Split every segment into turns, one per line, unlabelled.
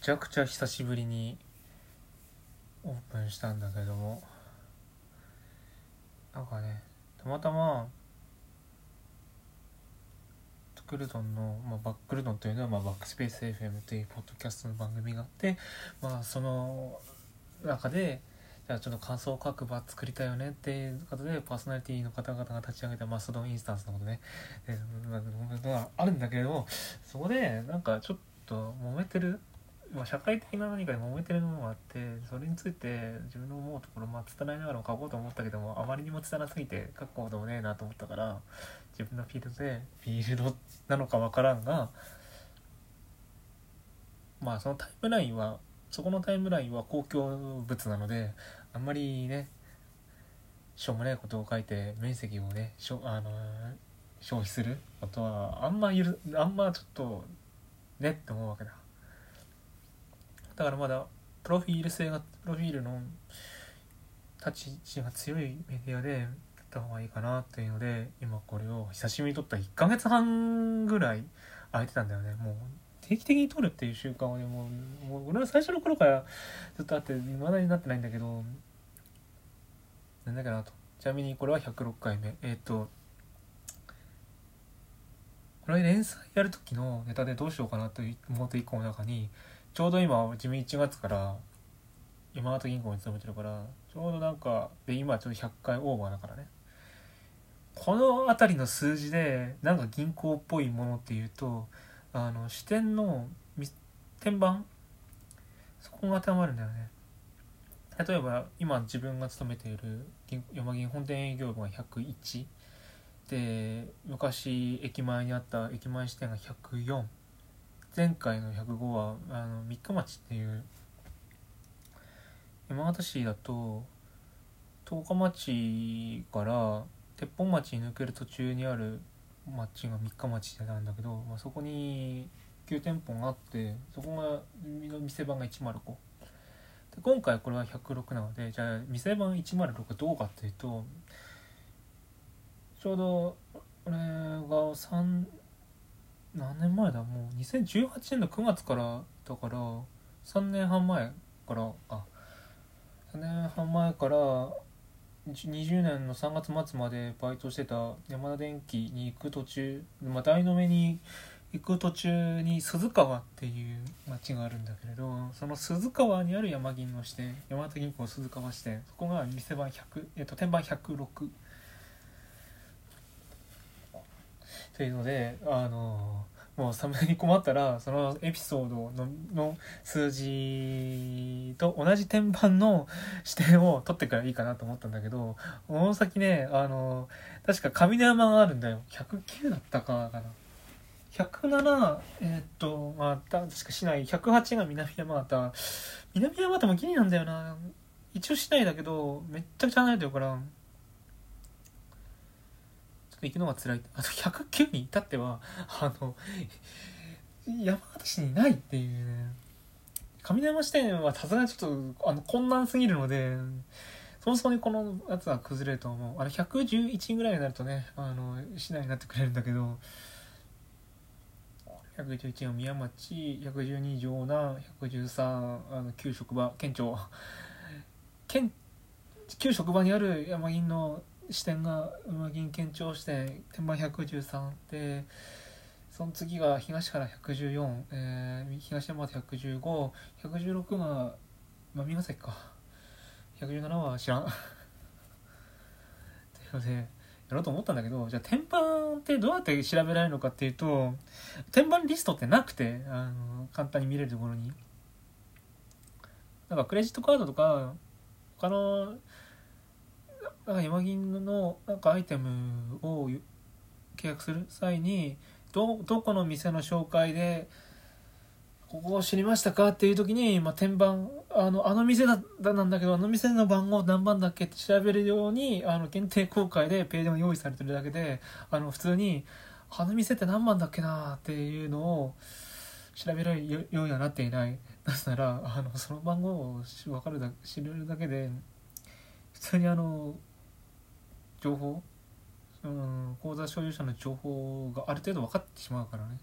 ちゃくちゃ久しぶりにオープンしたんだけども。なんかねたまたまクルトンの、まあ、バックルトンというのは、まあ、バックスペース FM というポッドキャストの番組があって、まあ、その中でじゃあちょっと感想を書く場作りたいよねっていうことでパーソナリティの方々が立ち上げたマストドンインスタンスのことね。で、まあ、あるんだけれどもそこでなんかちょっと揉めてるまあ、社会的な何かで揉めてるものがあってそれについて自分の思うところ、まあ、伝えながらも書こうと思ったけどもあまりにも伝らすぎて書くこともねえなと思ったから自分のフィールドでフィールドなのか分からんがまあそのタイムラインはそこのタイムラインは公共物なのであんまりねしょうもないことを書いて面積をねしょあの消費することはあんまゆるあんまちょっとねって思うわけだ。だからまだプロフィール性がプロフィールの立ち位置が強いメディアでやった方がいいかなっていうので今これを久しぶりに撮った1ヶ月半ぐらい空いてたんだよね。もう定期的に撮るっていう習慣はねもうもう俺は最初の頃からずっとあって未だになってないんだけどなんだかなと。ちなみにこれは106回目。えっ、ー、とこれ連載やる時のネタでどうしようかなと思って1個の中にちょうど今自分1月から山形銀行に勤めてるからちょうどなんかで今ちょっと100回オーバーだからね。この辺りの数字でなんか銀行っぽいものっていうとあの支店の天板？そこが当てはまるんだよね。例えば今自分が勤めている山銀本店営業部が101で昔駅前にあった駅前支店が104前回の105はあの三日町っていう山形市だと十日町から鉄本町に抜ける途中にある町が三日町ってなんだけど、まあ、そこに9店舗があってそこが店番が105で今回これは106なのでじゃあ店番106はどうかっていうとちょうど俺が3何年前だ？もう2018年の9月からだから3年半前からあ3年半前から20年の3月末までバイトしてた山田電機に行く途中、まあ、台の目に行く途中に鈴川っていう町があるんだけれどその鈴川にある山銀の支店山形銀行鈴川支店そこが店番100、えっと、天板106というのであのもうサムネに困ったらそのエピソードのの数字と同じ天板の視点を取ってからいいかなと思ったんだけどこの先ねあの確か上山があるんだよ。109だったかかな。107えー、っとまあ確か市内108が南山形南山形もギリなんだよな。一応市内だけどめっちゃくちゃ離れてるから行くのが辛い。あと109に至ってはあの山形市にないっていうね。上山支店はさすがにちょっとあの困難すぎるのでそもそもにこのやつは崩れると思う。あれ111ぐらいになるとねあの市内になってくれるんだけど111の宮町112城南113あの旧職場県庁。県旧職場にある山銀の支店が馬銀県庁支店天板113でその次が東原114、えー、東山で115116が馬見ヶ崎か。117は知らん。というのでやろうと思ったんだけどじゃあ天板ってどうやって調べられるのかっていうと天板リストってなくてあの簡単に見れるところに。なんかクレジットカードとか他のなんか山銀のなんかアイテムを契約する際にどどこの店の紹介でここを知りましたかっていう時に、まあ、天板あのあの店だなんだけどあの店の番号何番だっけって調べるようにあの限定公開でページが用意されてるだけであの普通にあの店って何番だっけなっていうのを調べられるようにはなっていない。なぜならあのその番号を分かるだ知れるだけで普通にあの情報？うん、口座所有者の情報がある程度分かってしまうからね。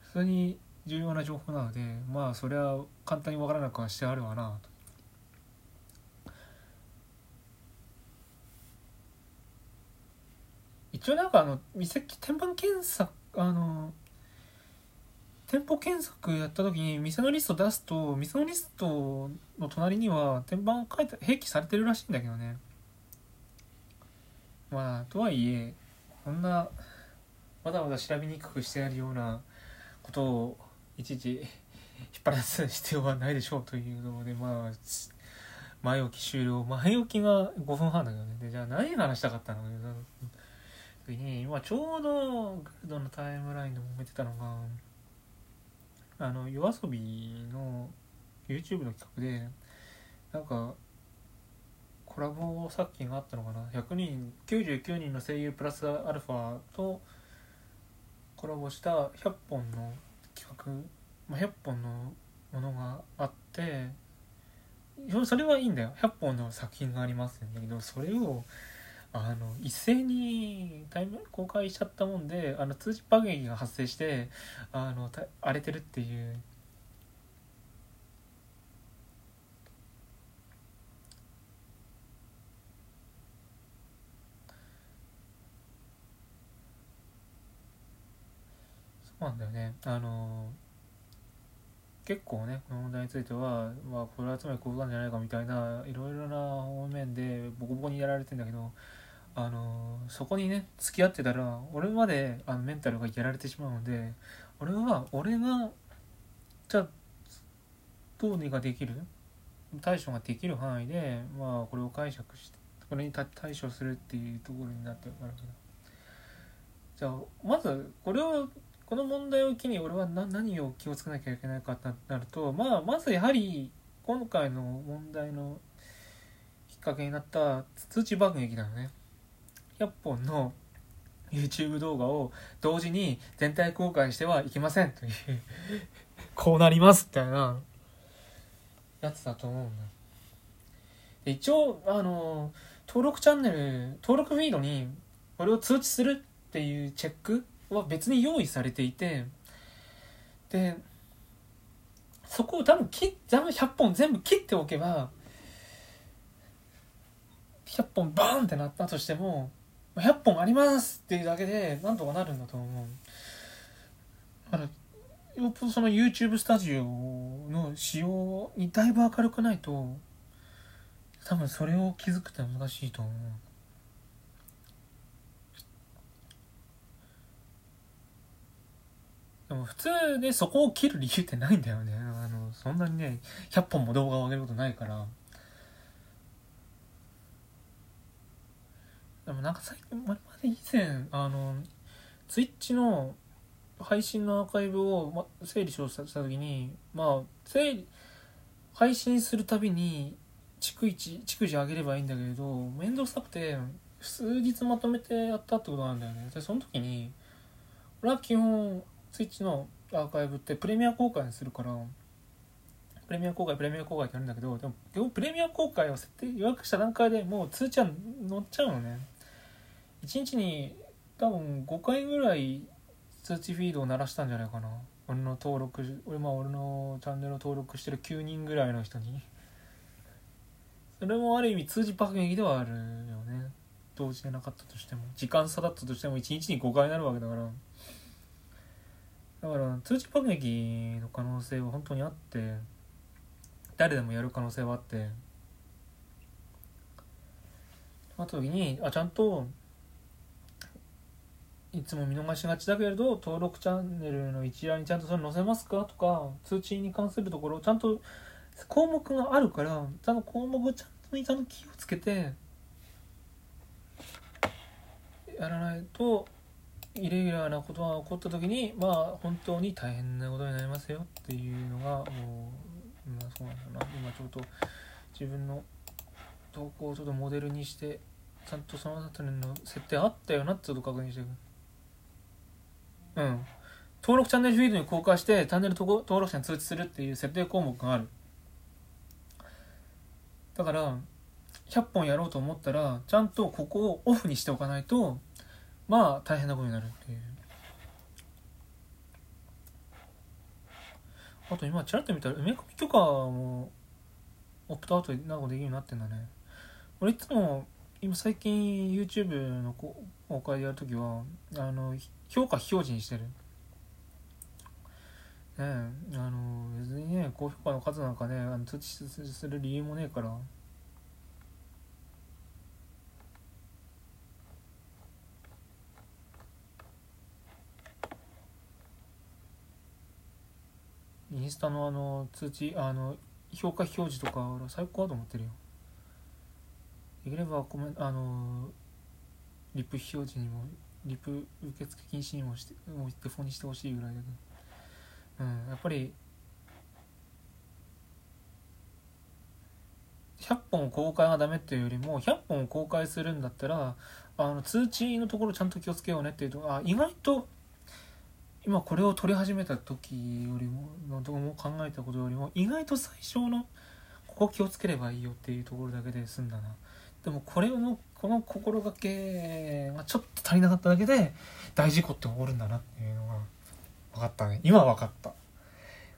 普通に重要な情報なのでまあそれは簡単に分からなくはしてあるわなと。一応なんかあの店天板検索あの店舗検索やった時に店のリスト出すと店のリストの隣には天板書いて併記されてるらしいんだけどね。まあとはいえこんなわざわざ調べにくくしてやるようなことをいちいち 引っ張らす必要はないでしょうというのでまあ前置き終了。前置きが5分半だけどね。でじゃあ何話したかったの時に今ちょうどグルドのタイムラインで揉めてたのがあの夜遊びの YouTube の企画でなんかコラボ作品があったのかな？100人99人の声優プラスアルファとコラボした100本の企画、まあ、100本のものがあってそれはいいんだよ。100本の作品がありますんだけどそれをあの一斉にタイム公開しちゃったもんであの通知爆撃が発生してあの荒れてるっていうそうなんだよね。あの結構ねこの問題については、まあ、これはつまりこうなんじゃないかみたいないろいろな方面でボコボコにやられてんだけどあのそこにね付き合ってたら俺まであのメンタルがやられてしまうので俺は俺がじゃあどうにかできる対処ができる範囲でまあこれを解釈してこれに対処するっていうところになってるから。じゃあまずこれをこの問題を機に俺は何を気をつけなきゃいけないかってなるとまあまずやはり今回の問題のきっかけになった通知爆撃だよね。100本の YouTube 動画を同時に全体公開してはいけませんという こうなりますみたいなやつだと思うんだで一応あの登録チャンネル登録フィードにこれを通知するっていうチェックは別に用意されていてでそこを多分切多分100本全部切っておけば100本バーンってなったとしても100本ありますっていうだけでなんとかなるんだと思う。だからよっぽどその YouTube スタジオの仕様にだいぶ明るくないと多分それを気づくって難しいと思う。でも普通ねそこを切る理由ってないんだよねあのそんなにね100本も動画を上げることないからでもなんか最近、まるまで以前、あの、ツイッチの配信のアーカイブを、ま、整理しようとした時に、まあ、整理、配信するたびに、逐一、逐次上げればいいんだけれど、面倒くさくて、数日まとめてやったってことなんだよね。で、その時に、俺は基本、ツイッチのアーカイブってプレミア公開にするから、プレミア公開プレミア公開ってやるんだけどでもプレミア公開を設定予約した段階でもう通知は乗っちゃうのね。1日に多分5回ぐらい通知フィードを鳴らしたんじゃないかな。俺の登録俺まあ俺のチャンネルを登録してる9人ぐらいの人に。それもある意味通知爆撃ではあるよね。同時でなかったとしても。時間差だったとしても1日に5回になるわけだから。だから通知爆撃の可能性は本当にあって誰でもやる可能性はあってあった時にあちゃんといつも見逃しがちだけれど登録チャンネルの一覧にちゃんとそれ載せますか？とか通知に関するところちゃんと項目があるからちゃんと項目ちゃんとにちゃんと気をつけてやらないとイレギュラーなことが起こった時にまあ本当に大変なことになりますよっていうのがもうまあそうなんだな今ちょっと自分の投稿をちょっとモデルにしてちゃんとその辺りの設定あったよなってちょっと確認してく。うん。登録チャンネルフィードに公開して、チャンネル登録者に通知するっていう設定項目がある。だから、100本やろうと思ったら、ちゃんとここをオフにしておかないと、まあ、大変なことになるっていう。あと今ちらっと見たら埋め込み許可もオプトアウトなんかできるようになってんだね。俺いつも今最近 YouTube の公開でやるときはあの評価非表示にしてる。ねえあの別にね高評価の数なんかねあの通知する理由もねえから。インスタのあの通知あの評価表示とか最高だと思ってるよ。できればコメあのリップ表示にもリップ受付禁止にもしてもうデフォにしてほしいぐらいだけど。うんやっぱり100本公開がダメっていうよりも100本公開するんだったらあの通知のところちゃんと気をつけようねっていうとあ意外と今これを撮り始めた時よりものとも考えたことよりも意外と最初のここ気をつければいいよっていうところだけで済んだな。でもこれのこの心がけがちょっと足りなかっただけで大事故って起こるんだなっていうのが分かったね。今分かった。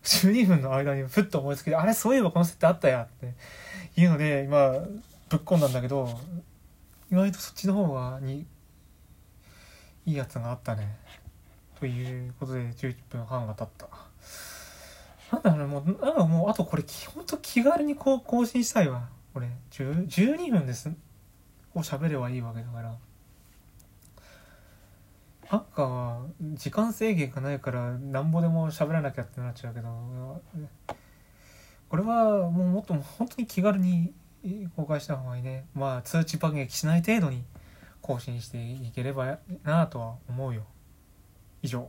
12分の間にふっと思いつきてあれそういえばこの設定あったやって。いうので今ぶっ込んだんだけど意外とそっちの方がにいいやつがあったね。ということで11分半が経った。なんだろうもう、なんかもう、あとこれ、ほんと気軽にこう更新したいわ。これ、12分です。を喋ればいいわけだから。アッカーは時間制限がないからなんぼでも喋らなきゃってなっちゃうけどこれはもうもっと本当に気軽に公開した方がいいねまあ通知爆撃しない程度に更新していければなとは思うよ以上